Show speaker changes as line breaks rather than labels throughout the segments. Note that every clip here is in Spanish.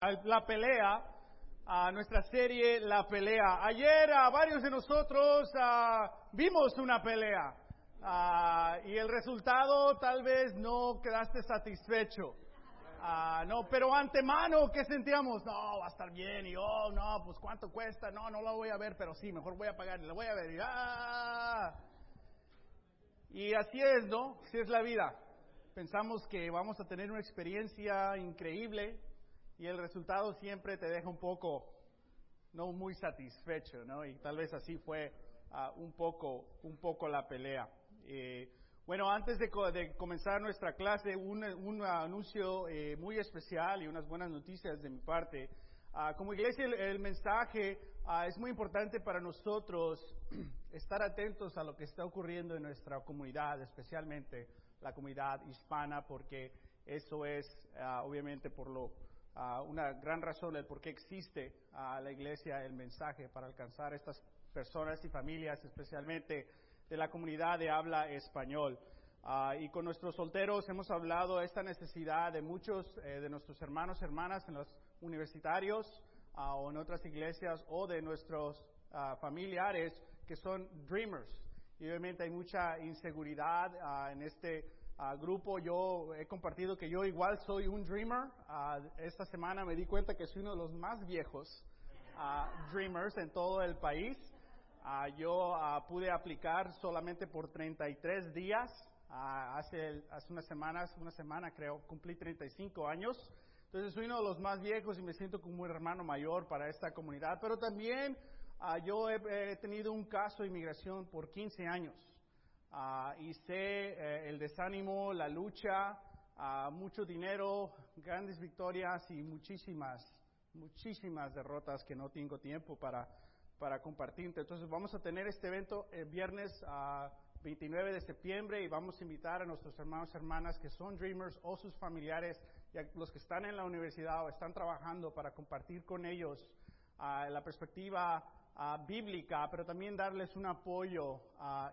la pelea, a nuestra serie La pelea. Ayer a varios de nosotros vimos una pelea y el resultado tal vez no quedaste satisfecho. no, pero antemano, ¿qué sentíamos? No, va a estar bien, y oh, no, pues cuánto cuesta, no, no lo voy a ver, pero sí, mejor voy a pagar, lo voy a ver, y, ah. y así es, ¿no? Así es la vida. Pensamos que vamos a tener una experiencia increíble, y el resultado siempre te deja un poco no muy satisfecho, ¿no? Y tal vez así fue ah, un poco un poco la pelea. Eh, bueno, antes de, comenzar nuestra clase, un, anuncio eh, muy especial y unas buenas noticias de mi parte. Ah, como iglesia, el, mensaje ah, es muy importante para nosotros estar atentos a lo que está ocurriendo en nuestra comunidad, especialmente la comunidad hispana, porque eso es obviamente por lo una gran razón del por qué existe a la iglesia el mensaje para alcanzar a estas personas y familias, especialmente de la comunidad de habla español. Ah, y con nuestros solteros hemos hablado de esta necesidad de muchos eh, de nuestros hermanos y hermanas en los universitarios ah, o en otras iglesias o de nuestros ah, familiares que son dreamers. Y obviamente hay mucha inseguridad en este grupo, yo he compartido que yo igual soy un dreamer. esta semana me di cuenta que soy uno de los más viejos dreamers en todo el país. yo pude aplicar solamente por 33 días. hace, hace unas semanas, una semana creo, cumplí 35 años. Entonces soy uno de los más viejos y me siento como un hermano mayor para esta comunidad. Pero también yo he, he tenido un caso de inmigración por 15 años. Ah, y sé eh, el desánimo, la lucha, uh, mucho dinero, grandes victorias y muchísimas, muchísimas derrotas que no tengo tiempo para, para compartirte. Entonces vamos a tener este evento el viernes uh, 29 de septiembre y vamos a invitar a nuestros hermanos y hermanas que son Dreamers o sus familiares y los que están en la universidad o están trabajando para compartir con ellos la perspectiva bíblica, pero también darles un apoyo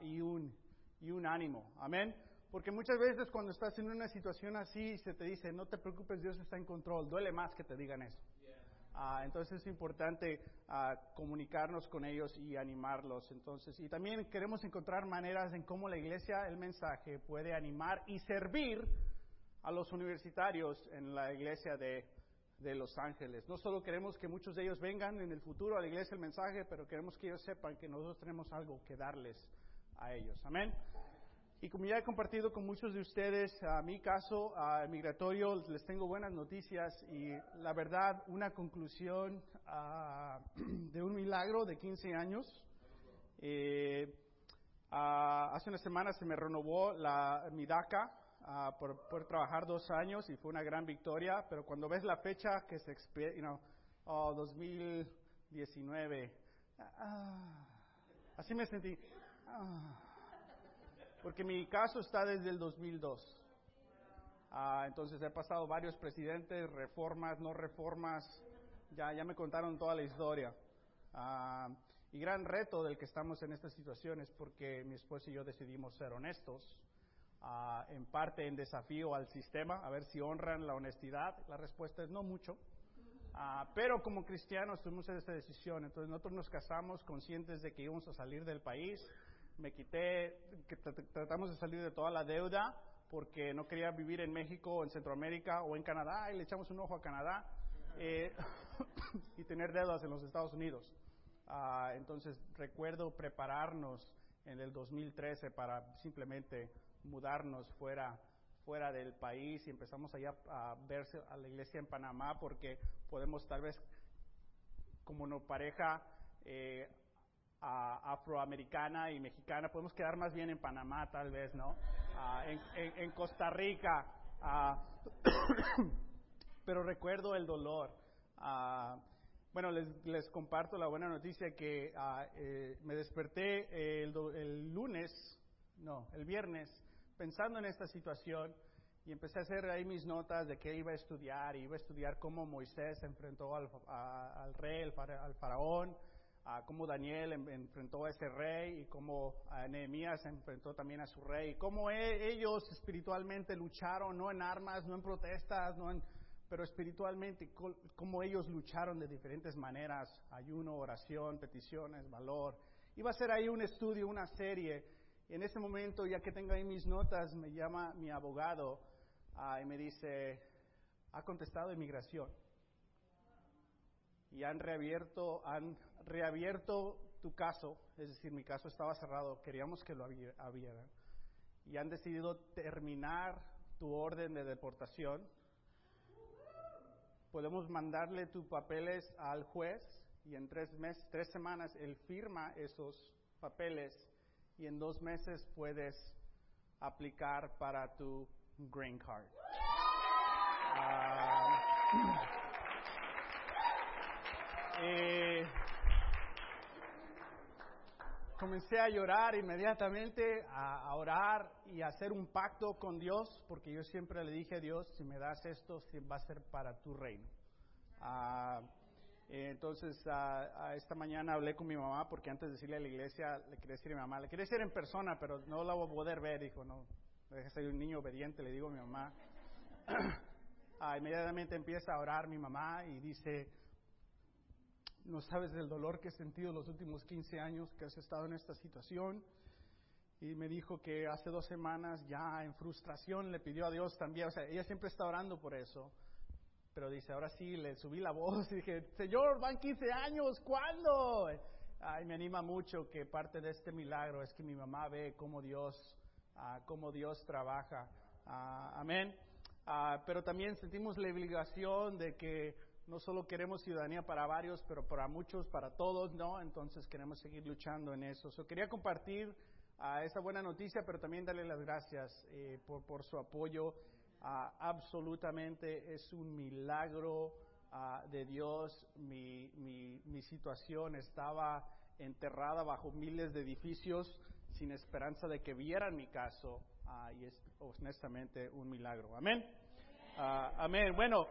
y un y un ánimo. Amén. Porque muchas veces cuando estás en una situación así se te dice, no te preocupes, Dios está en control. Duele más que te digan eso. Ah, entonces es importante ah, comunicarnos con ellos y animarlos. Entonces, y también queremos encontrar maneras en cómo la iglesia, el mensaje, puede animar y servir a los universitarios en la iglesia de, de Los Ángeles. No solo queremos que muchos de ellos vengan en el futuro a la iglesia el mensaje, pero queremos que ellos sepan que nosotros tenemos algo que darles a ellos. Amén. Y como ya he compartido con muchos de ustedes, a mi caso a migratorio, les tengo buenas noticias y la verdad, una conclusión ah, de un milagro de 15 años. Eh, ah, hace una semana se me renovó la, mi DACA ah, por, por, trabajar dos años y fue una gran victoria, pero cuando ves la fecha que se expide, you know, oh, 2019, así me sentí. Porque mi caso está desde el 2002. Ah, entonces he pasado varios presidentes, reformas, no reformas, ya, ya me contaron toda la historia. Ah, y gran reto del que estamos en esta situación es porque mi esposo y yo decidimos ser honestos, ah, en parte en desafío al sistema, a ver si honran la honestidad. La respuesta es no mucho. pero como cristianos tuvimos esta decisión, entonces nosotros nos casamos conscientes de que íbamos a salir del país, me quité, tratamos de salir de toda la deuda porque no quería vivir en México, en Centroamérica o en Canadá y le echamos un ojo a Canadá eh, y tener deudas en los Estados Unidos. Ah, entonces recuerdo prepararnos en el 2013 para simplemente mudarnos fuera fuera del país y empezamos allá a verse a la iglesia en Panamá porque podemos tal vez como no pareja eh, afroamericana y mexicana. Podemos quedar más bien en Panamá, tal vez, ¿no? Ah, en, Costa Rica. Ah, pero recuerdo el dolor. Ah, bueno, les, les, comparto la buena noticia que eh, me desperté el, el, lunes, no, el viernes, pensando en esta situación y empecé a hacer ahí mis notas de qué iba a estudiar. Iba a estudiar cómo Moisés enfrentó al, al rey, al faraón, cómo Daniel enfrentó a ese rey y cómo Nehemías enfrentó también a su rey, y cómo e, ellos espiritualmente lucharon, no en armas, no en protestas, no en pero espiritualmente, como ellos lucharon de diferentes maneras, ayuno, oración, peticiones, valor. Iba a ser ahí un estudio, una serie. En ese momento, ya que tengo ahí mis notas, me llama mi abogado ah, y me dice, ha contestado inmigración. Y han reabierto, han reabierto tu caso, es decir, mi caso estaba cerrado, queríamos que lo abrieran. Y han decidido terminar tu orden de deportación podemos mandarle tus papeles al juez y en tres tres semanas él firma esos papeles y en dos meses puedes aplicar para tu green card. Ah, eh, comencé a llorar inmediatamente, a, orar y a hacer un pacto con Dios, porque yo siempre le dije a Dios, si me das esto, va a ser para tu reino. Ah, entonces, esta mañana hablé con mi mamá, porque antes de decirle a la iglesia, le quería decir a mi mamá, le quería decir en persona, pero no la voy a poder ver. Dijo, no, ser un niño obediente, le digo a mi mamá. Ah, inmediatamente empieza a orar mi mamá y dice, no sabes el dolor que he sentido los últimos 15 años que has estado en esta situación. Y me dijo que hace dos semanas ya en frustración le pidió a Dios también, o sea, ella siempre está orando por eso. Pero dice, ahora sí, le subí la voz y dije, Señor, van 15 años, ¿cuándo? Ay, me anima mucho que parte de este milagro es que mi mamá ve cómo Dios, uh, cómo Dios trabaja. Uh, amén. Uh, pero también sentimos la obligación de que no solo queremos ciudadanía para varios, pero para muchos, para todos, ¿no? Entonces queremos seguir luchando en eso. So, quería compartir esa buena noticia, pero también darle las gracias eh, por, por, su apoyo. Uh, absolutamente es un milagro uh, de Dios. Mi, mi, mi situación estaba enterrada bajo miles de edificios sin esperanza de que vieran mi caso y es honestamente un milagro. Amén. amén. Bueno.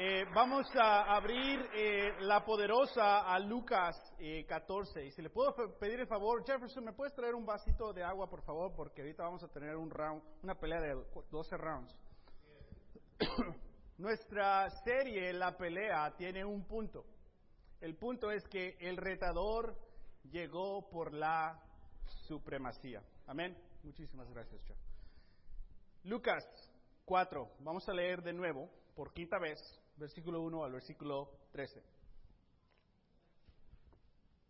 Eh, vamos a abrir eh, la poderosa a Lucas 14. Eh, y si le puedo pedir el favor, Jefferson, ¿me puedes traer un vasito de agua, por favor? Porque ahorita vamos a tener un round, una pelea de 12 rounds. Nuestra serie, La Pelea, tiene un punto. El punto es que el retador llegó por la supremacía. Amén. Muchísimas gracias, Jeff. Lucas 4. Vamos a leer de nuevo, por quinta vez, versículo 1 al versículo 13.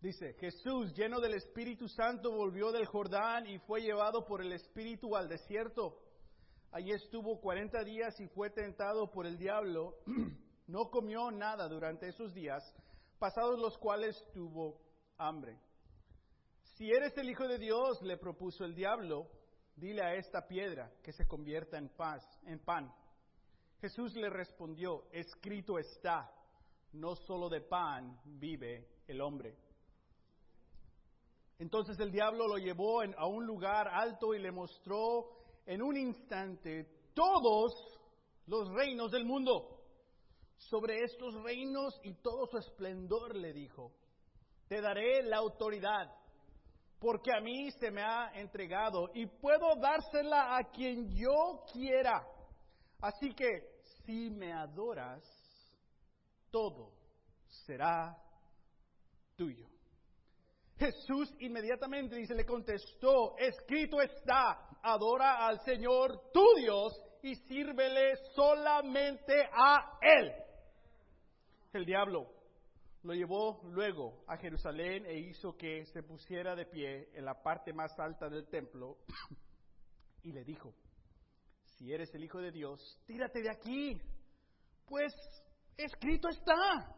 Dice, Jesús, lleno del Espíritu Santo, volvió del Jordán y fue llevado por el Espíritu al desierto. Allí estuvo cuarenta días y fue tentado por el diablo. No comió nada durante esos días, pasados los cuales tuvo hambre. Si eres el Hijo de Dios, le propuso el diablo, dile a esta piedra que se convierta en paz, en pan. Jesús le respondió, escrito está, no solo de pan vive el hombre. Entonces el diablo lo llevó a un lugar alto y le mostró en un instante todos los reinos del mundo. Sobre estos reinos y todo su esplendor le dijo, te daré la autoridad, porque a mí se me ha entregado y puedo dársela a quien yo quiera. Así que si me adoras, todo será tuyo. Jesús inmediatamente dice, le contestó, escrito está, adora al Señor tu Dios y sírvele solamente a Él. El diablo lo llevó luego a Jerusalén e hizo que se pusiera de pie en la parte más alta del templo y le dijo, si eres el Hijo de Dios, tírate de aquí, pues escrito está.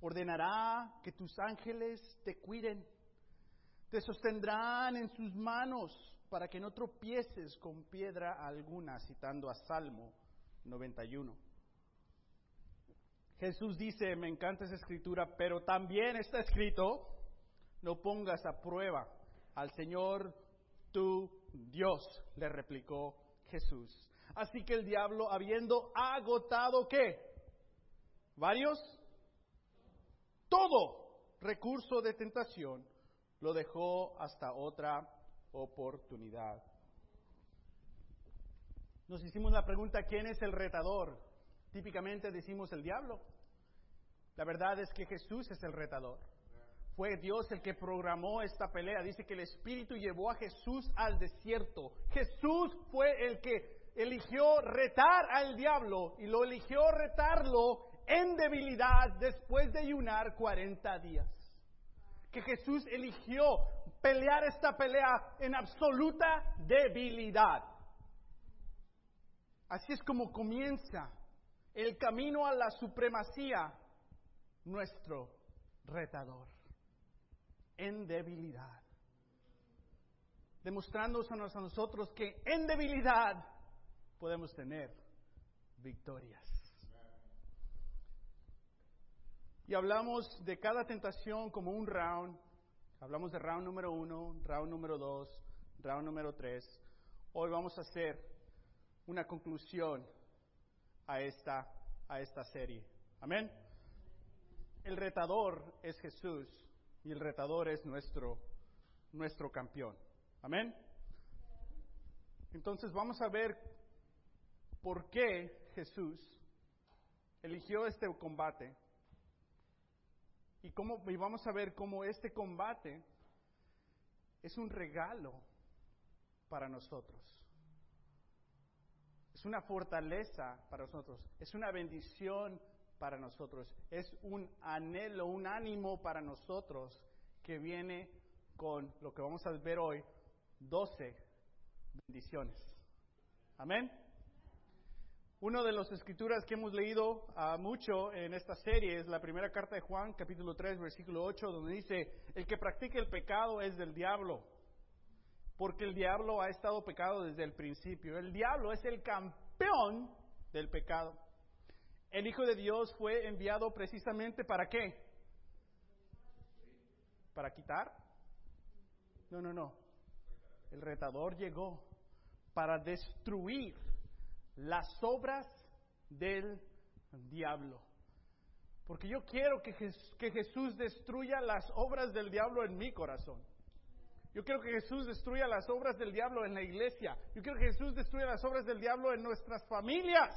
Ordenará que tus ángeles te cuiden, te sostendrán en sus manos para que no tropieces con piedra alguna, citando a Salmo 91. Jesús dice, me encanta esa escritura, pero también está escrito, no pongas a prueba al Señor tu Dios, le replicó Jesús. Así que el diablo, habiendo agotado qué? ¿Varios? Todo recurso de tentación lo dejó hasta otra oportunidad. Nos hicimos la pregunta, ¿quién es el retador? Típicamente decimos el diablo. La verdad es que Jesús es el retador. Fue Dios el que programó esta pelea. Dice que el Espíritu llevó a Jesús al desierto. Jesús fue el que eligió retar al diablo y lo eligió retarlo en debilidad después de ayunar 40 días. Que Jesús eligió pelear esta pelea en absoluta debilidad. Así es como comienza el camino a la supremacía, nuestro retador, en debilidad. Demostrándonos a nosotros que en debilidad podemos tener victorias. Y hablamos de cada tentación como un round. Hablamos de round número uno, round número dos, round número tres. Hoy vamos a hacer una conclusión a esta, a esta serie. Amén. El retador es Jesús y el retador es nuestro, nuestro campeón. Amén. Entonces vamos a ver por qué Jesús eligió este combate y, cómo, y vamos a ver cómo este combate es un regalo para nosotros. Es una fortaleza para nosotros. Es una bendición para nosotros. Es un anhelo, un ánimo para nosotros que viene con lo que vamos a ver hoy, 12 bendiciones. Amén. Una de las escrituras que hemos leído uh, mucho en esta serie es la primera carta de Juan, capítulo 3, versículo 8, donde dice, el que practique el pecado es del diablo, porque el diablo ha estado pecado desde el principio. El diablo es el campeón del pecado. El Hijo de Dios fue enviado precisamente para qué? ¿Para quitar? No, no, no. El retador llegó para destruir las obras del diablo. Porque yo quiero que, que Jesús destruya las obras del diablo en mi corazón. Yo quiero que Jesús destruya las obras del diablo en la iglesia. Yo quiero que Jesús destruya las obras del diablo en nuestras familias.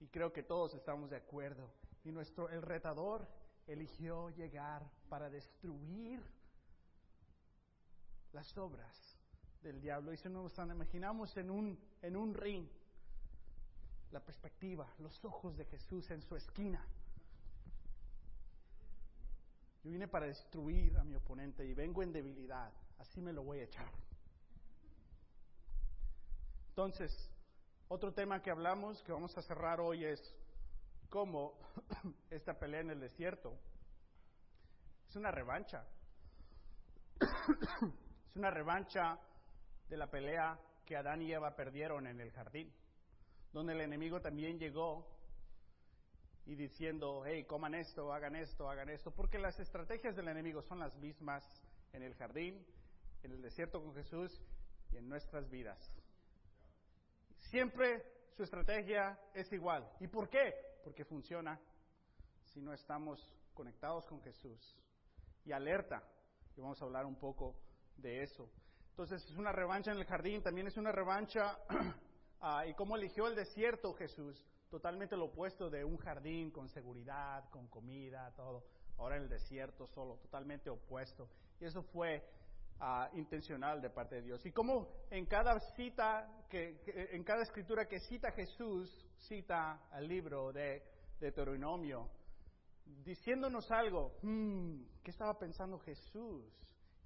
Y creo que todos estamos de acuerdo. Y nuestro el retador eligió llegar para destruir las obras del diablo. Y si nos imaginamos en un, en un ring, la perspectiva, los ojos de Jesús en su esquina. Yo vine para destruir a mi oponente y vengo en debilidad, así me lo voy a echar. Entonces, otro tema que hablamos, que vamos a cerrar hoy, es cómo esta pelea en el desierto es una revancha. es una revancha de la pelea que Adán y Eva perdieron en el jardín donde el enemigo también llegó y diciendo, hey, coman esto, hagan esto, hagan esto, porque las estrategias del enemigo son las mismas en el jardín, en el desierto con Jesús y en nuestras vidas. Siempre su estrategia es igual. ¿Y por qué? Porque funciona si no estamos conectados con Jesús y alerta. Y vamos a hablar un poco de eso. Entonces es una revancha en el jardín, también es una revancha Ah, y cómo eligió el desierto Jesús, totalmente lo opuesto de un jardín con seguridad, con comida, todo. Ahora en el desierto solo, totalmente opuesto. Y eso fue ah, intencional de parte de Dios. Y como en cada cita, que, en cada escritura que cita Jesús, cita al libro de Deuteronomio, diciéndonos algo, hmm, ¿qué estaba pensando Jesús?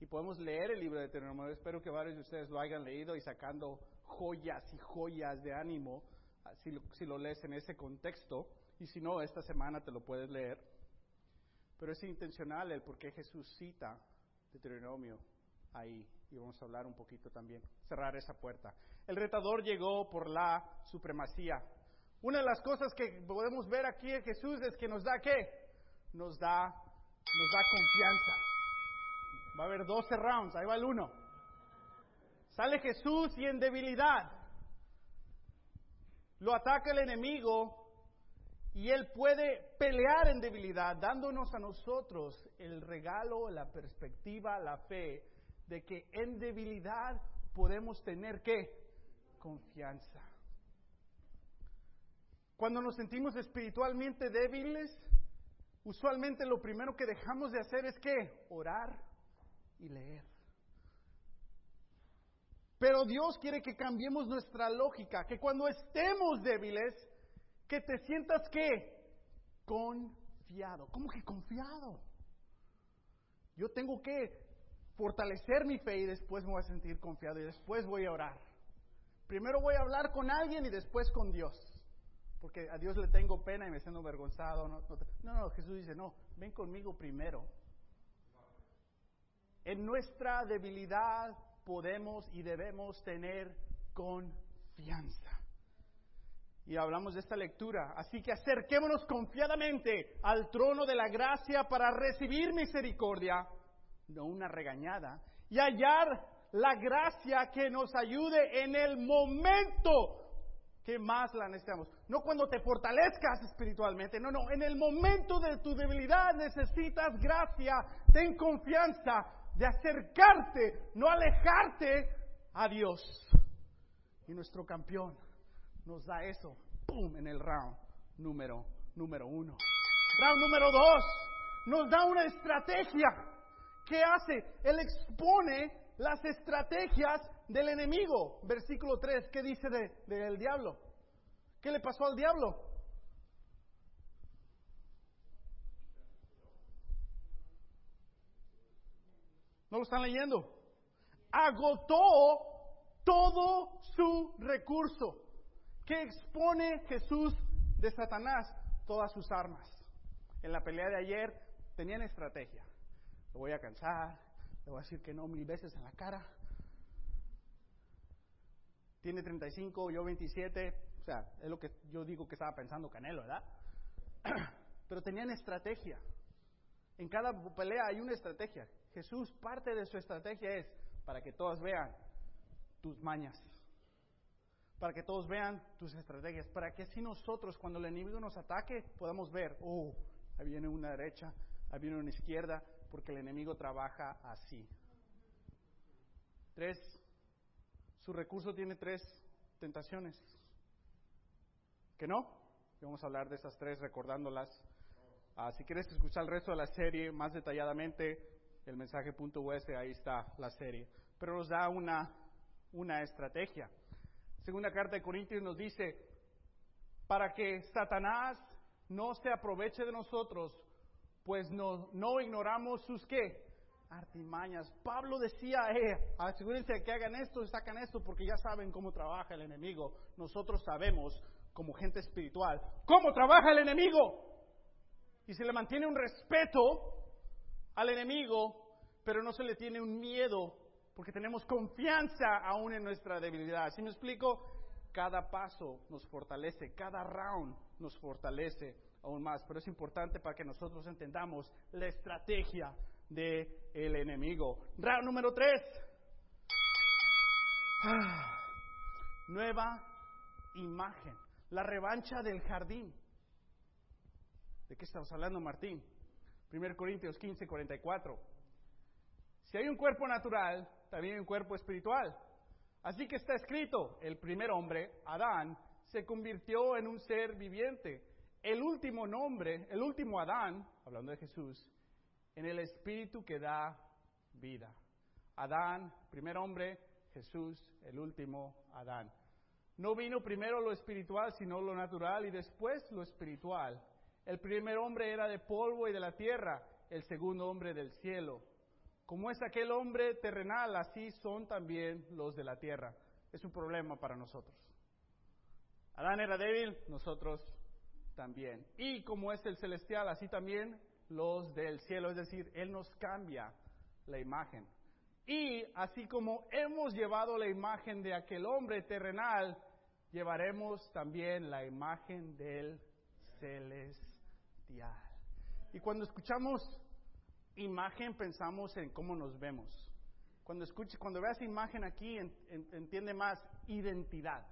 Y podemos leer el libro de Deuteronomio. Espero que varios de ustedes lo hayan leído y sacando joyas y joyas de ánimo ah, si lo, si lo lees en ese contexto. Y si no, esta semana te lo puedes leer. Pero es intencional el por qué Jesús cita Deuteronomio ahí. Y vamos a hablar un poquito también, cerrar esa puerta. El retador llegó por la supremacía. Una de las cosas que podemos ver aquí en Jesús es que nos da qué? Nos da, nos da confianza. Va a haber 12 rounds, ahí va el uno. Sale Jesús y en debilidad lo ataca el enemigo y él puede pelear en debilidad, dándonos a nosotros el regalo, la perspectiva, la fe de que en debilidad podemos tener qué? confianza. Cuando nos sentimos espiritualmente débiles, usualmente lo primero que dejamos de hacer es que orar y leer. Pero Dios quiere que cambiemos nuestra lógica, que cuando estemos débiles, que te sientas que confiado. ¿Cómo que confiado? Yo tengo que fortalecer mi fe y después me voy a sentir confiado y después voy a orar. Primero voy a hablar con alguien y después con Dios. Porque a Dios le tengo pena y me siento avergonzado. No, no, no, Jesús dice, no, ven conmigo primero. En nuestra debilidad podemos y debemos tener confianza. Y hablamos de esta lectura. Así que acerquémonos confiadamente al trono de la gracia para recibir misericordia, no una regañada, y hallar la gracia que nos ayude en el momento que más la necesitamos. No cuando te fortalezcas espiritualmente, no, no, en el momento de tu debilidad necesitas gracia, ten confianza, de acercarte, no alejarte a Dios. Y nuestro campeón nos da eso, ¡pum!, en el round número, número uno. Round número dos, nos da una estrategia. ¿Qué hace? Él expone las estrategias del enemigo. Versículo 3, ¿qué dice del diablo? ¿Qué le pasó al diablo? ¿No lo están leyendo? Agotó todo su recurso. ¿Qué expone Jesús de Satanás? Todas sus armas. En la pelea de ayer tenían estrategia. Lo voy a cansar, le voy a decir que no mil veces en la cara. Tiene 35, yo 27. O sea, es lo que yo digo que estaba pensando Canelo, ¿verdad? Pero tenían estrategia. En cada pelea hay una estrategia. Jesús, parte de su estrategia es para que todos vean tus mañas, para que todos vean tus estrategias, para que así nosotros, cuando el enemigo nos ataque, podamos ver, oh, ahí viene una derecha, ahí viene una izquierda, porque el enemigo trabaja así. Tres, su recurso tiene tres tentaciones. ¿Que no? Vamos a hablar de esas tres recordándolas. Ah, si quieres escuchar el resto de la serie más detalladamente, el mensaje.us, ahí está la serie. Pero nos da una, una estrategia. Segunda carta de Corintios nos dice, para que Satanás no se aproveche de nosotros, pues no, no ignoramos sus qué? Artimañas. Pablo decía, eh, asegúrense que hagan esto y sacan esto porque ya saben cómo trabaja el enemigo. Nosotros sabemos, como gente espiritual, cómo trabaja el enemigo. Y se le mantiene un respeto al enemigo, pero no se le tiene un miedo, porque tenemos confianza aún en nuestra debilidad. ¿Sí me explico? Cada paso nos fortalece, cada round nos fortalece aún más, pero es importante para que nosotros entendamos la estrategia del el enemigo. Round número tres. Ah, nueva imagen. La revancha del jardín. ¿De qué estamos hablando, Martín? 1 Corintios 15, 44. Si hay un cuerpo natural, también hay un cuerpo espiritual. Así que está escrito, el primer hombre, Adán, se convirtió en un ser viviente. El último nombre, el último Adán, hablando de Jesús, en el espíritu que da vida. Adán, primer hombre, Jesús, el último Adán. No vino primero lo espiritual, sino lo natural y después lo espiritual. El primer hombre era de polvo y de la tierra, el segundo hombre del cielo. Como es aquel hombre terrenal, así son también los de la tierra. Es un problema para nosotros. Adán era débil, nosotros también. Y como es el celestial, así también los del cielo. Es decir, Él nos cambia la imagen. Y así como hemos llevado la imagen de aquel hombre terrenal, llevaremos también la imagen del celestial. Y cuando escuchamos imagen pensamos en cómo nos vemos. Cuando escuches, cuando veas imagen aquí, entiende más identidad.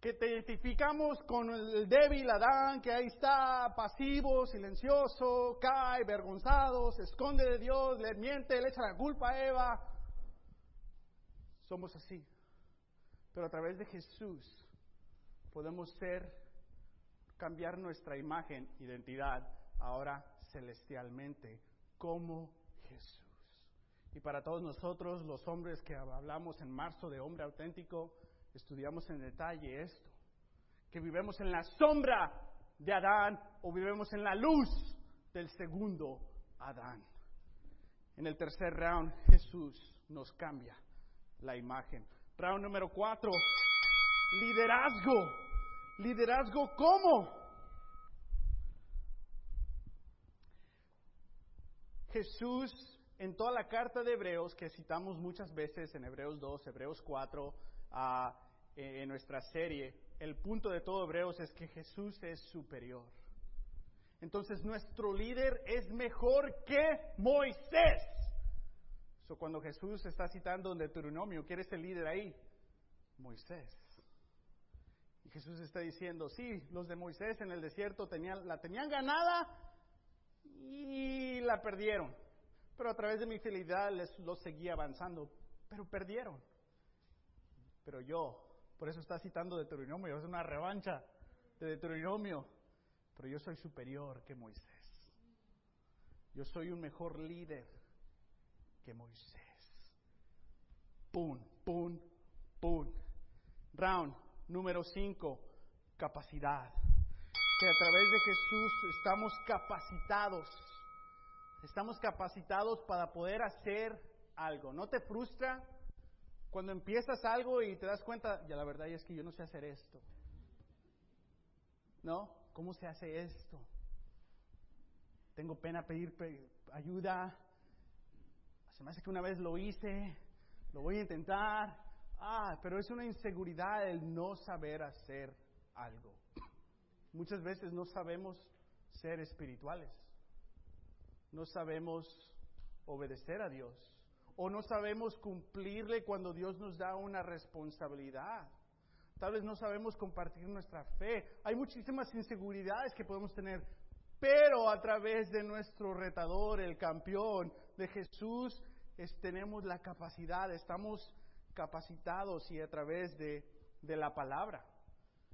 Que te identificamos con el débil Adán, que ahí está, pasivo, silencioso, cae, vergonzado, se esconde de Dios, le miente, le echa la culpa a Eva. Somos así. Pero a través de Jesús podemos ser, cambiar nuestra imagen, identidad, ahora celestialmente, como Jesús. Y para todos nosotros, los hombres que hablamos en marzo de hombre auténtico, estudiamos en detalle esto, que vivemos en la sombra de Adán o vivimos en la luz del segundo Adán. En el tercer round, Jesús nos cambia la imagen. Round número cuatro, liderazgo. Liderazgo cómo? Jesús en toda la carta de Hebreos, que citamos muchas veces en Hebreos 2, Hebreos 4, en nuestra serie, el punto de todo Hebreos es que Jesús es superior. Entonces nuestro líder es mejor que Moisés. So, cuando Jesús está citando en Deuteronomio, ¿quién es el líder ahí? Moisés. Y Jesús está diciendo, sí, los de Moisés en el desierto tenían, la tenían ganada y la perdieron. Pero a través de mi fidelidad les los seguí avanzando, pero perdieron. Pero yo, por eso está citando Deuteronomio, es una revancha de Deuteronomio pero yo soy superior que Moisés. Yo soy un mejor líder que Moisés. Pum, pum, pum. Round número 5, capacidad. Que a través de Jesús estamos capacitados. Estamos capacitados para poder hacer algo. ¿No te frustra cuando empiezas algo y te das cuenta, ya la verdad es que yo no sé hacer esto? ¿No? ¿Cómo se hace esto? Tengo pena pedir ayuda. Se me hace que una vez lo hice, lo voy a intentar. Ah, pero es una inseguridad el no saber hacer algo. Muchas veces no sabemos ser espirituales. No sabemos obedecer a Dios. O no sabemos cumplirle cuando Dios nos da una responsabilidad. Tal vez no sabemos compartir nuestra fe. Hay muchísimas inseguridades que podemos tener. Pero a través de nuestro retador, el campeón de Jesús, tenemos la capacidad, estamos capacitados y a través de, la palabra.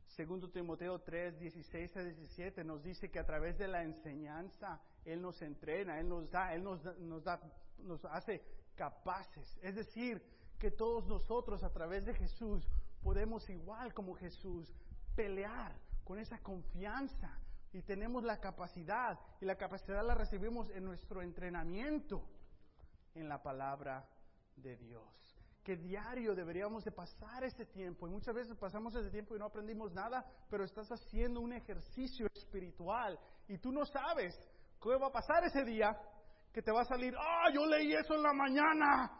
Segundo Timoteo 3, 16 a 17 nos dice que a través de la enseñanza Él nos entrena, Él nos da, Él nos, nos, da, nos hace capaces. Es decir, que todos nosotros a través de Jesús podemos igual como Jesús pelear con esa confianza y tenemos la capacidad y la capacidad la recibimos en nuestro entrenamiento en la palabra de Dios. Que diario deberíamos de pasar ese tiempo y muchas veces pasamos ese tiempo y no aprendimos nada, pero estás haciendo un ejercicio espiritual y tú no sabes qué va a pasar ese día que te va a salir, ah, yo leí eso en la mañana.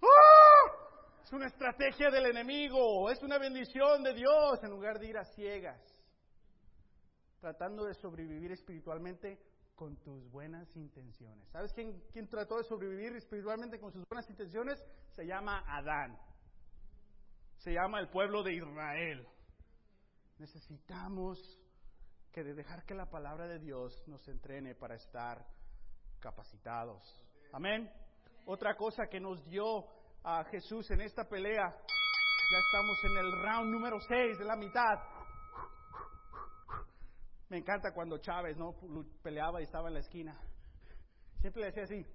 ¡Ah! Es una estrategia del enemigo, es una bendición de Dios en lugar de ir a ciegas, tratando de sobrevivir espiritualmente con tus buenas intenciones. ¿Sabes quién, quién trató de sobrevivir espiritualmente con sus buenas intenciones? Se llama Adán. Se llama el pueblo de Israel. Necesitamos que de dejar que la palabra de Dios nos entrene para estar capacitados. Amén. Otra cosa que nos dio a Jesús en esta pelea. Ya estamos en el round número 6 de la mitad. Me encanta cuando Chávez no peleaba y estaba en la esquina. Siempre le decía así.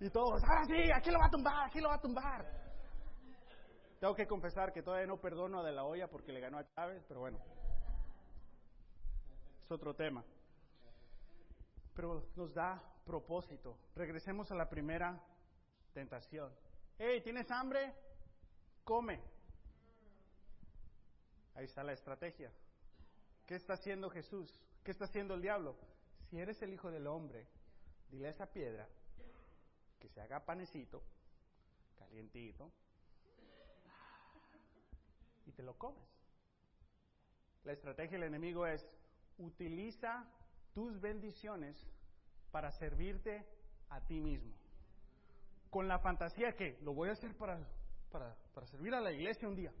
Y todos, ah, sí, aquí lo va a tumbar, aquí lo va a tumbar. Tengo que confesar que todavía no perdono a De La Hoya porque le ganó a Chávez, pero bueno. Otro tema. Pero nos da propósito. Regresemos a la primera tentación. Hey, ¿tienes hambre? Come. Ahí está la estrategia. ¿Qué está haciendo Jesús? ¿Qué está haciendo el diablo? Si eres el hijo del hombre, dile a esa piedra que se haga panecito, calientito, y te lo comes. La estrategia del enemigo es, utiliza tus bendiciones para servirte a ti mismo. Con la fantasía que lo voy a hacer para, para, para servir a la iglesia un día.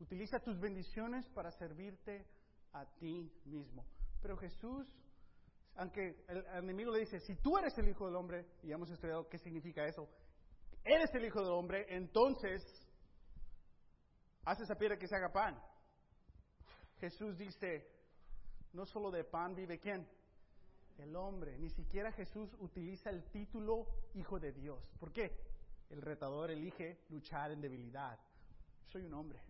Utiliza tus bendiciones para servirte a ti mismo. Pero Jesús, aunque el enemigo le dice, si tú eres el Hijo del Hombre, y hemos estudiado qué significa eso, eres el Hijo del Hombre, entonces haz esa piedra que se haga pan. Jesús dice, no solo de pan vive quién? El hombre. Ni siquiera Jesús utiliza el título Hijo de Dios. ¿Por qué? El retador elige luchar en debilidad. Soy un hombre.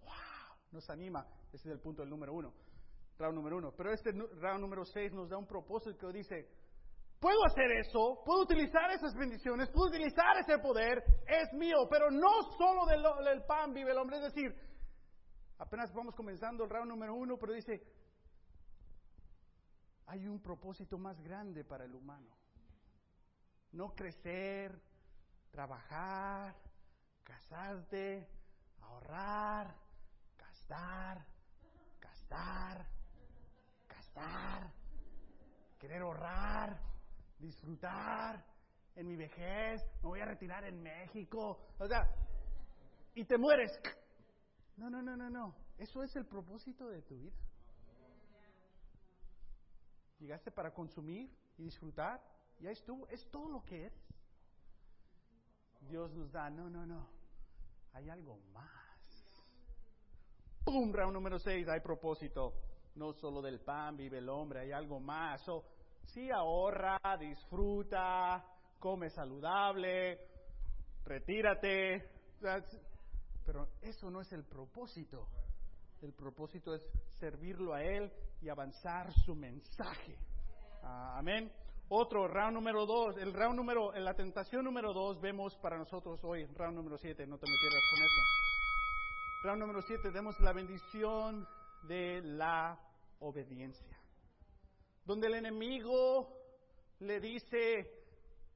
¡Wow! Nos anima. Ese es el punto del número uno. Round número uno. Pero este round número seis nos da un propósito que dice, puedo hacer eso, puedo utilizar esas bendiciones, puedo utilizar ese poder, es mío, pero no solo del, del pan vive el hombre. Es decir, apenas vamos comenzando el round número uno, pero dice, hay un propósito más grande para el humano. No crecer, trabajar, casarte, ahorrar, gastar, gastar, gastar, querer ahorrar, disfrutar en mi vejez, me voy a retirar en México, o sea, y te mueres. No, no, no, no, no. Eso es el propósito de tu vida. Llegaste para consumir y disfrutar, y ahí estuvo, es todo lo que eres. Dios nos da, no, no, no, hay algo más. ¡Pum! Round número 6, hay propósito. No solo del pan vive el hombre, hay algo más. So, sí ahorra, disfruta, come saludable, retírate. Pero eso no es el propósito. El propósito es servirlo a Él y avanzar su mensaje. Ah, amén. Otro, round número dos, el round número, en la tentación número dos vemos para nosotros hoy, round número siete, no te metieras con eso. Round número siete, vemos la bendición de la obediencia. Donde el enemigo le dice,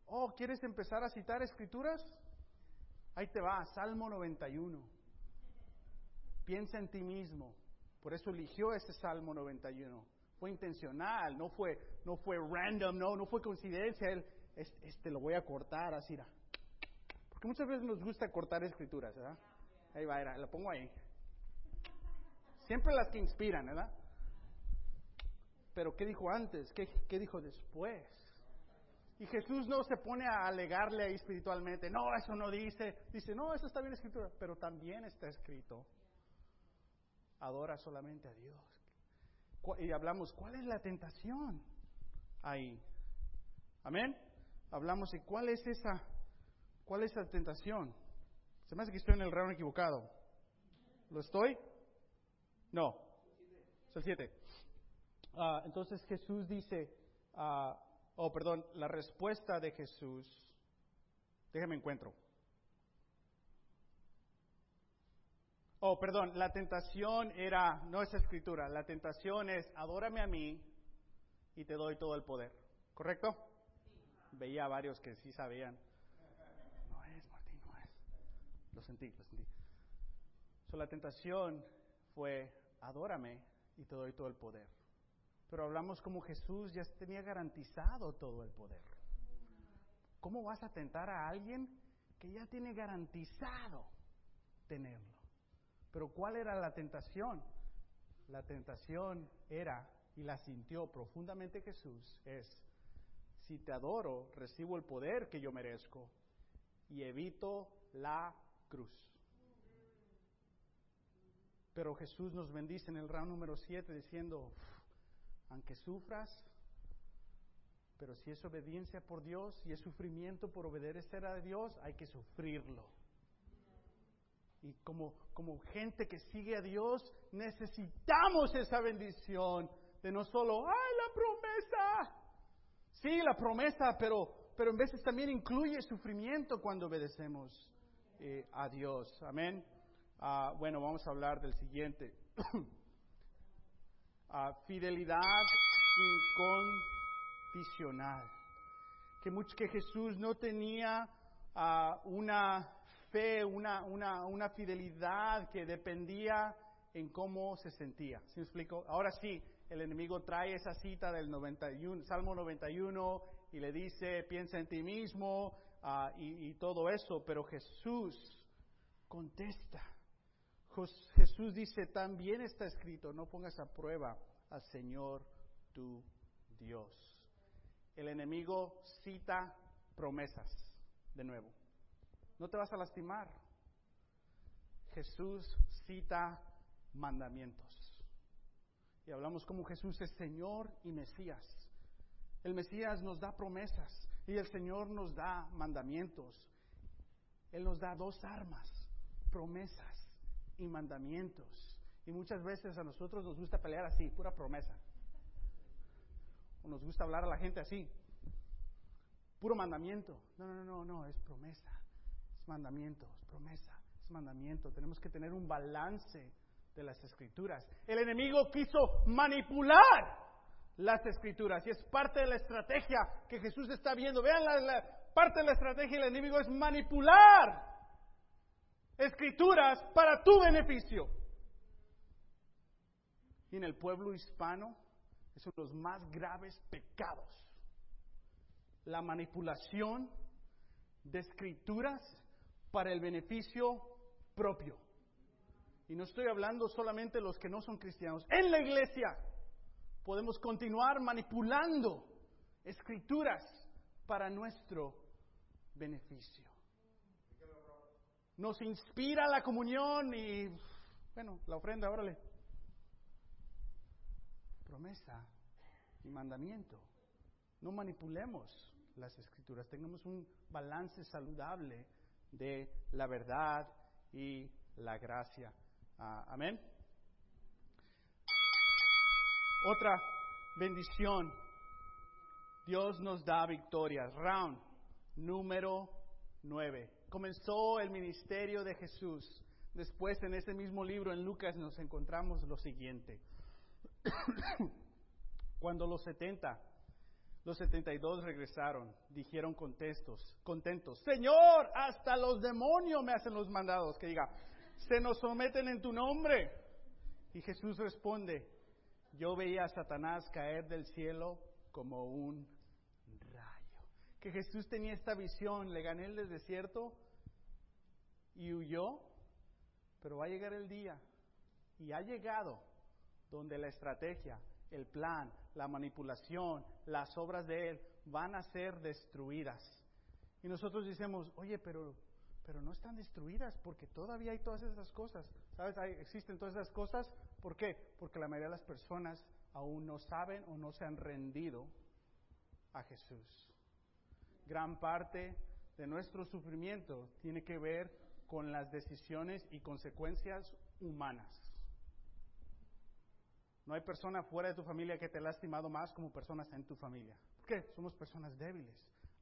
oh, ¿quieres empezar a citar escrituras? Ahí te va, Salmo 91. Piensa en ti mismo. Por eso eligió ese Salmo 91 fue intencional, no fue, no fue random, no, no fue coincidencia. Él, este, lo voy a cortar así. Porque muchas veces nos gusta cortar escrituras, ¿verdad? Ahí va, era, lo pongo ahí. Siempre las que inspiran, ¿verdad? Pero ¿qué dijo antes? ¿Qué, qué dijo después? Y Jesús no se pone a alegarle ahí espiritualmente, no, eso no dice. Dice, no, eso está bien escrito, pero también está escrito. Adora solamente a Dios y hablamos, ¿cuál es la tentación ahí? Amén. Hablamos de cuál es esa, cuál es la tentación. Se me hace que estoy en el reino equivocado. ¿Lo estoy? No. Es el 7. Ah, entonces Jesús dice, uh, oh, perdón, la respuesta de Jesús, déjame encuentro. Oh, perdón, la tentación era, no es escritura, la tentación es, adórame a mí y te doy todo el poder. ¿Correcto? Veía a varios que sí sabían. No es, Martín, no es. Lo sentí, lo sentí. So, la tentación fue, adórame y te doy todo el poder. Pero hablamos como Jesús ya tenía garantizado todo el poder. ¿Cómo vas a tentar a alguien que ya tiene garantizado tenerlo? Pero ¿cuál era la tentación? La tentación era, y la sintió profundamente Jesús, es, si te adoro, recibo el poder que yo merezco y evito la cruz. Pero Jesús nos bendice en el round número 7 diciendo, aunque sufras, pero si es obediencia por Dios y es sufrimiento por obedecer a Dios, hay que sufrirlo y como, como gente que sigue a Dios, necesitamos esa bendición de no solo, ¡ay, la promesa! Sí, la promesa, pero, pero en veces también incluye sufrimiento cuando obedecemos eh, a Dios. Amén. Ah, bueno, vamos a hablar del siguiente. Ah, fidelidad incondicional. Que, mucho, que Jesús no tenía ah, una una, una, una fidelidad que dependía en cómo se sentía. ¿Sí me explico? Ahora sí, el enemigo trae esa cita del 91, Salmo 91 y le dice, piensa en ti mismo ah, y, todo eso, pero Jesús contesta. Jesús dice, también está escrito, no pongas a prueba al Señor tu Dios. El enemigo cita promesas de nuevo no te vas a lastimar. Jesús cita mandamientos. Y hablamos como Jesús es Señor y Mesías. El Mesías nos da promesas y el Señor nos da mandamientos. Él nos da dos armas, promesas y mandamientos. Y muchas veces a nosotros nos gusta pelear así, pura promesa. O nos gusta hablar a la gente así, puro mandamiento. No, no, no, no, es promesa, es mandamiento, es promesa, es mandamiento. Tenemos que tener un balance de las escrituras. El enemigo quiso manipular las escrituras y es parte de la estrategia que Jesús está viendo. Vean, la, parte de la estrategia del enemigo es manipular escrituras para tu beneficio. Y en el pueblo hispano es uno de los más graves pecados. La manipulación de escrituras para el beneficio propio. Y no estoy hablando solamente de los que no son cristianos. En la iglesia podemos continuar manipulando escrituras para nuestro beneficio. Nos inspira la comunión y, bueno, la ofrenda, órale. Promesa y mandamiento. No manipulemos las escrituras, tengamos un balance saludable de la verdad y la gracia. Ah, amén. Otra bendición. Dios nos da victorias. Round número 9. Comenzó el ministerio de Jesús. Después en ese mismo libro, en Lucas, nos encontramos lo siguiente. Cuando los 70, los 72 regresaron, dijeron contentos, contentos, Señor, hasta los demonios me hacen los mandados. Que diga, se nos someten en tu nombre. Y Jesús responde, yo veía a Satanás caer del cielo como un. Que Jesús tenía esta visión, le gané el desierto y huyó, pero va a llegar el día, y ha llegado, donde la estrategia, el plan, la manipulación, las obras de Él van a ser destruidas. Y nosotros decimos, oye, pero pero no están destruidas porque todavía hay todas esas cosas. ¿Sabes? existen todas esas cosas. ¿Por qué? Porque la mayoría de las personas aún no saben o no se han rendido a Jesús. Gran parte de nuestro sufrimiento tiene que ver con las decisiones y consecuencias humanas. No hay persona fuera de tu familia que te ha lastimado más como personas en tu familia. ¿Por qué? Somos personas débiles.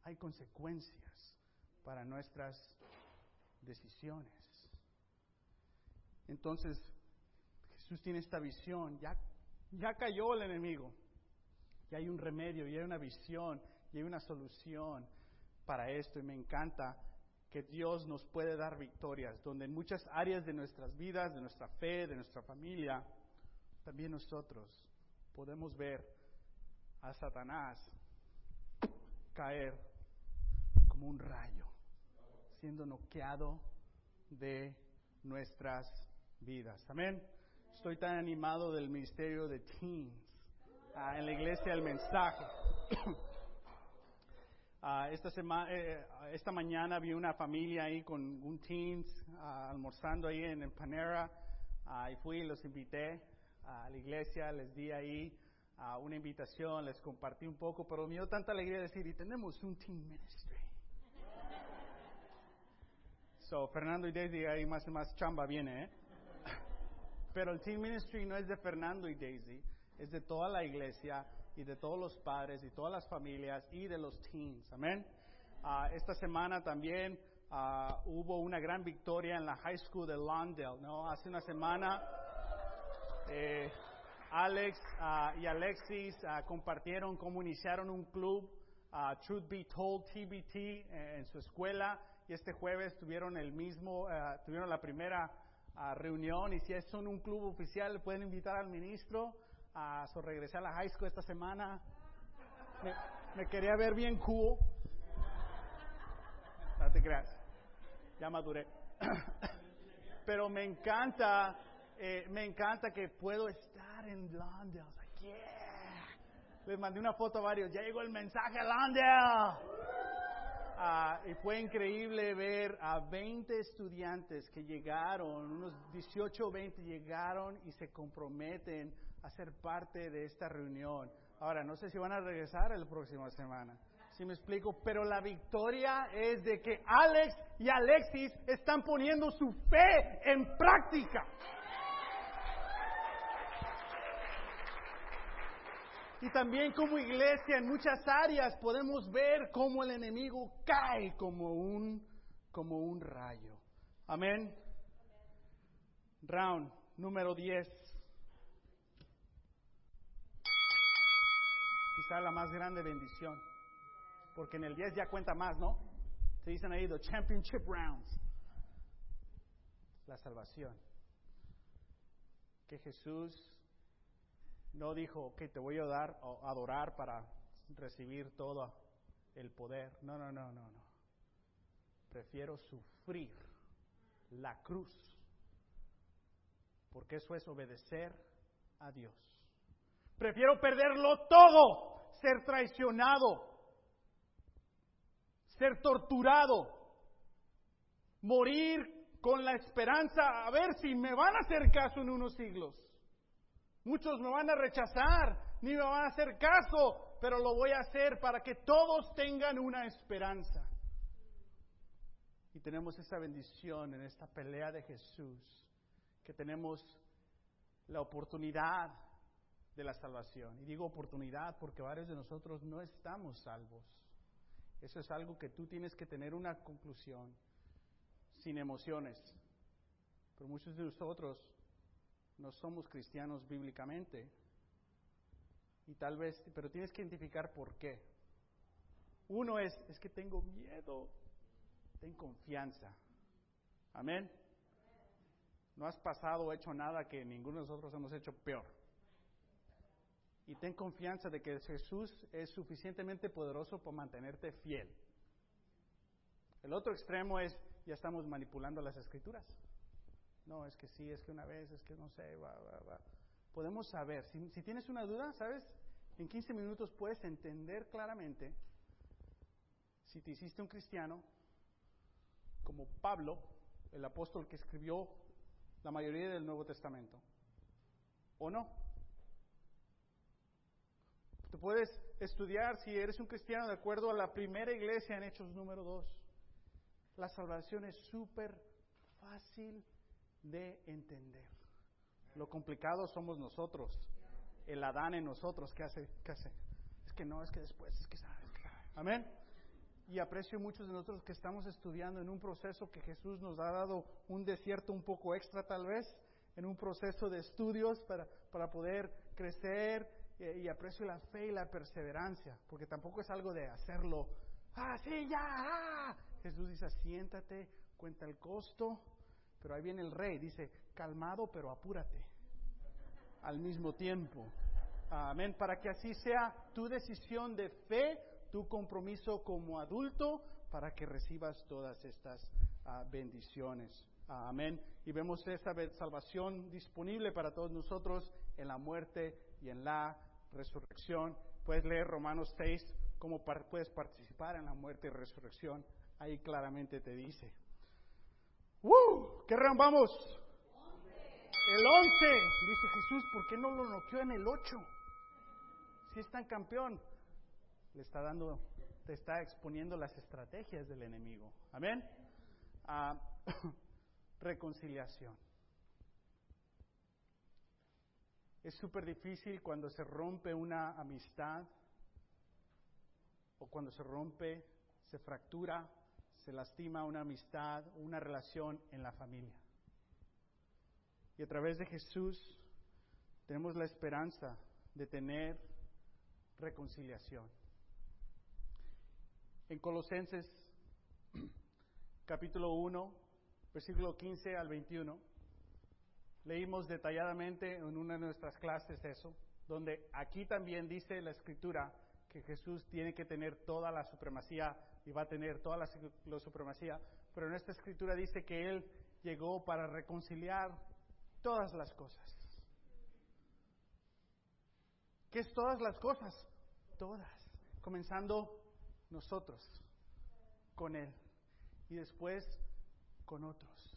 Hay consecuencias para nuestras decisiones. Entonces, Jesús tiene esta visión, ya, ya cayó el enemigo, ya hay un remedio, ya hay una visión, y hay una solución para esto. Y me encanta que Dios nos puede dar victorias, donde en muchas áreas de nuestras vidas, de nuestra fe, de nuestra familia, también nosotros podemos ver a Satanás caer como un rayo siendo noqueado de nuestras vidas. Amén. Estoy tan animado del ministerio de teens ah, en la iglesia el mensaje. Ah, esta, semana, eh, esta mañana vi una familia ahí con un teens ah, almorzando ahí en, Panera y fui los invité a la iglesia, les di ahí una invitación, les compartí un poco, pero me dio tanta alegría decir, y tenemos un teen ministry. So, Fernando y Daisy, ahí más y más chamba viene, ¿eh? Pero el Team Ministry no es de Fernando y Daisy, es de toda la iglesia y de todos los padres y todas las familias y de los teens. Amén. Ah, esta semana también ah, hubo una gran victoria en la High School de Lawndale, ¿no? Hace una semana eh, Alex ah, y Alexis compartieron cómo iniciaron un club, Truth Be Told TBT, eh, en su escuela y este jueves tuvieron el mismo, eh, tuvieron la primera reunión y si son un club oficial pueden invitar al ministro a so, regresar a la high school esta semana. Me, quería ver bien cool. No te creas, ya maduré. Pero me encanta, eh, me encanta que puedo estar en Londres. Les mandé una foto a varios. Ya llegó el mensaje a Londres. Ah, y fue increíble ver a 20 estudiantes que llegaron, unos 18 o 20 llegaron y se comprometen a ser parte de esta reunión. Ahora, no sé si van a regresar la próxima semana. Si me explico? Pero la victoria es de que Alex y Alexis están poniendo su fe en práctica. Y también como iglesia en muchas áreas podemos ver cómo el enemigo cae como un, como un rayo. Amén. Round número 10. Quizá la más grande bendición. Porque en el 10 ya cuenta más, ¿no? Se dicen ahí los championship rounds. La salvación. Que Jesús no dijo, que te voy a dar o adorar para recibir todo el poder. No, no, no, no, no. Prefiero sufrir la cruz, porque eso es obedecer a Dios. Prefiero perderlo todo, ser traicionado, ser torturado, morir con la esperanza a ver si me van a hacer caso en unos siglos. Muchos me van a rechazar, ni me van a hacer caso, pero lo voy a hacer para que todos tengan una esperanza. Y tenemos esa bendición en esta pelea de Jesús, que tenemos la oportunidad de la salvación. Y digo oportunidad porque varios de nosotros no estamos salvos. Eso es algo que tú tienes que tener una conclusión sin emociones. Pero muchos de nosotros no somos cristianos bíblicamente. Y tal vez, pero tienes que identificar por qué. Uno es, es que tengo miedo. Ten confianza. Amén. No has pasado hecho nada que ninguno de nosotros hemos hecho peor. Y ten confianza de que Jesús es suficientemente poderoso para mantenerte fiel. El otro extremo es, ya estamos manipulando las escrituras. No, es que sí, es que una vez, es que no sé, va, va, va. Podemos saber, si, tienes una duda, ¿sabes? En 15 minutos puedes entender claramente si te hiciste un cristiano, como Pablo, el apóstol que escribió la mayoría del Nuevo Testamento, o no. Tú puedes estudiar si eres un cristiano de acuerdo a la primera iglesia en Hechos número 2. La salvación es súper fácil de entender. Lo complicado somos nosotros, el Adán en nosotros, ¿qué hace? ¿Qué hace? Es que no, es que después, es que sabes. Amén. Y aprecio muchos de nosotros que estamos estudiando en un proceso que Jesús nos ha dado un desierto un poco extra tal vez, en un proceso de estudios para, para poder crecer y, y aprecio la fe y la perseverancia, porque tampoco es algo de hacerlo, ah, ya, ah. Jesús dice, siéntate, cuenta el costo, pero ahí viene el rey, dice, calmado pero apúrate al mismo tiempo. Amén. Para que así sea tu decisión de fe, tu compromiso como adulto, para que recibas todas estas uh, bendiciones. Amén. Y vemos esa salvación disponible para todos nosotros en la muerte y en la resurrección. Puedes leer Romanos 6, cómo puedes participar en la muerte y resurrección. Ahí claramente te dice. ¡Uh! ¿Qué round vamos? El 11. Dice Jesús, ¿por qué no lo noqueó en el 8? Si es tan campeón, le está dando, te está exponiendo las estrategias del enemigo. Amén. Ah, reconciliación. Es súper difícil cuando se rompe una amistad o cuando se rompe, se fractura se lastima una amistad, una relación en la familia. Y a través de Jesús tenemos la esperanza de tener reconciliación. En Colosenses capítulo 1, versículo 15 al 21, leímos detalladamente en una de nuestras clases eso, donde aquí también dice la escritura que Jesús tiene que tener toda la supremacía y va a tener toda la, supremacía, pero en esta escritura dice que Él llegó para reconciliar todas las cosas. ¿Qué es todas las cosas? Todas, comenzando nosotros. con Él y después con otros.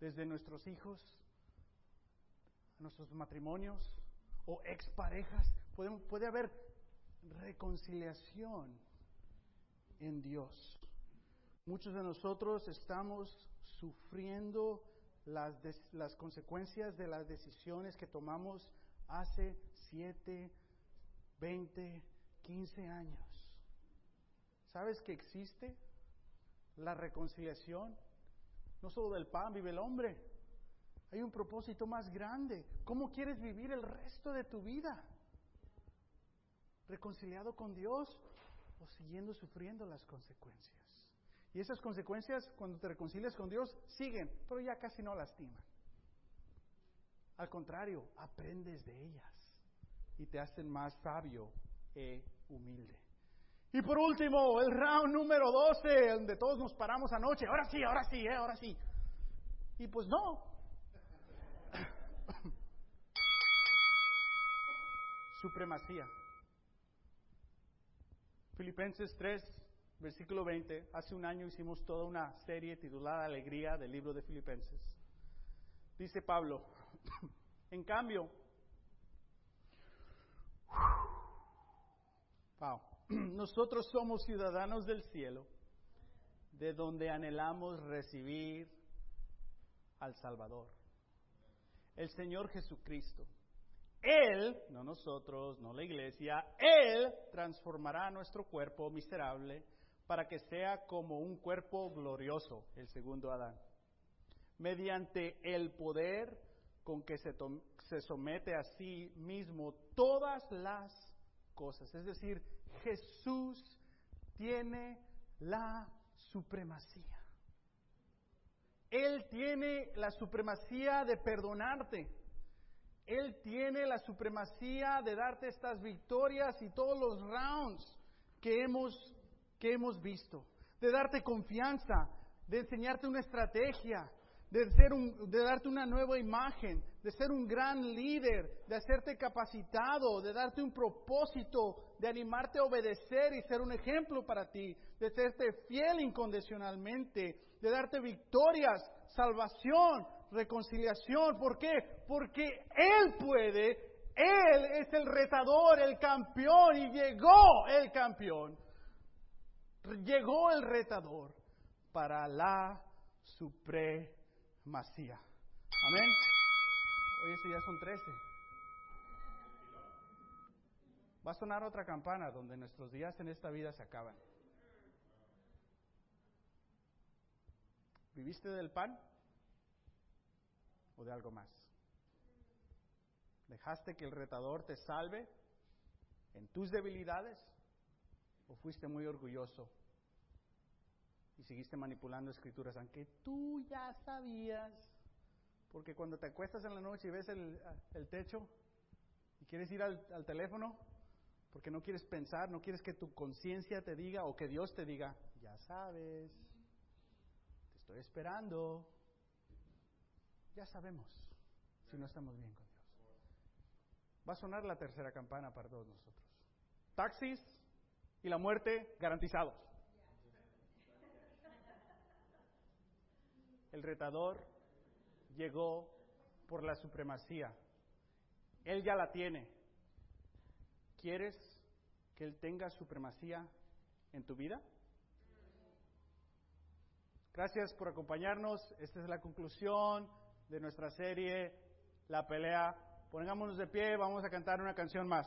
Desde nuestros hijos, nuestros matrimonios o exparejas, puede, puede haber reconciliación en Dios. Muchos de nosotros estamos sufriendo las, las consecuencias de las decisiones que tomamos hace 7, 20, 15 años. ¿Sabes que existe la reconciliación? No solo del pan vive el hombre. Hay un propósito más grande. ¿Cómo quieres vivir el resto de tu vida? ¿Reconciliado con Dios o siguiendo sufriendo las consecuencias? Y esas consecuencias, cuando te reconcilias con Dios, siguen, pero ya casi no lastiman. Al contrario, aprendes de ellas y te hacen más sabio e humilde. Y por último, el round número 12, donde todos nos paramos anoche. Ahora sí, ahora sí, eh, ahora sí. Y pues no. Supremacía. Filipenses 3, versículo 20. Hace un año hicimos toda una serie titulada Alegría del libro de Filipenses. Dice Pablo, en cambio, nosotros somos ciudadanos del cielo, de donde anhelamos recibir al Salvador, el Señor Jesucristo. Él, no nosotros, no la iglesia, Él transformará nuestro cuerpo miserable para que sea como un cuerpo glorioso, el segundo Adán, mediante el poder con que se, se somete a sí mismo todas las cosas. Es decir, Jesús tiene la supremacía. Él tiene la supremacía de perdonarte. Él tiene la supremacía de darte estas victorias y todos los rounds que hemos, que hemos visto. De darte confianza, de enseñarte una estrategia, de, ser un, de darte una nueva imagen, de ser un gran líder, de hacerte capacitado, de darte un propósito, de animarte a obedecer y ser un ejemplo para ti, de serte fiel incondicionalmente, de darte victorias, salvación, reconciliación. ¿Por qué? Porque Él puede, Él es el retador, el campeón y llegó el campeón. Llegó el retador para la suprema Masía. Amén. Hoy eso ya son 13. Va a sonar otra campana donde nuestros días en esta vida se acaban. ¿Viviste del pan o de algo más? ¿Dejaste que el retador te salve en tus debilidades o fuiste muy orgulloso y seguiste manipulando escrituras, aunque tú ya sabías, porque cuando te acuestas en la noche y ves el, techo y quieres ir al, al teléfono, porque no quieres pensar, no quieres que tu conciencia te diga o que Dios te diga, ya sabes, te estoy esperando, ya sabemos si no estamos bien con Dios. Va a sonar la tercera campana para todos nosotros. Taxis y la muerte garantizados. el retador llegó por la supremacía. Él ya la tiene. ¿Quieres que Él tenga supremacía en tu vida? Gracias por acompañarnos. Esta es la conclusión de nuestra serie La pelea. Pongámonos de pie, vamos a cantar una canción más.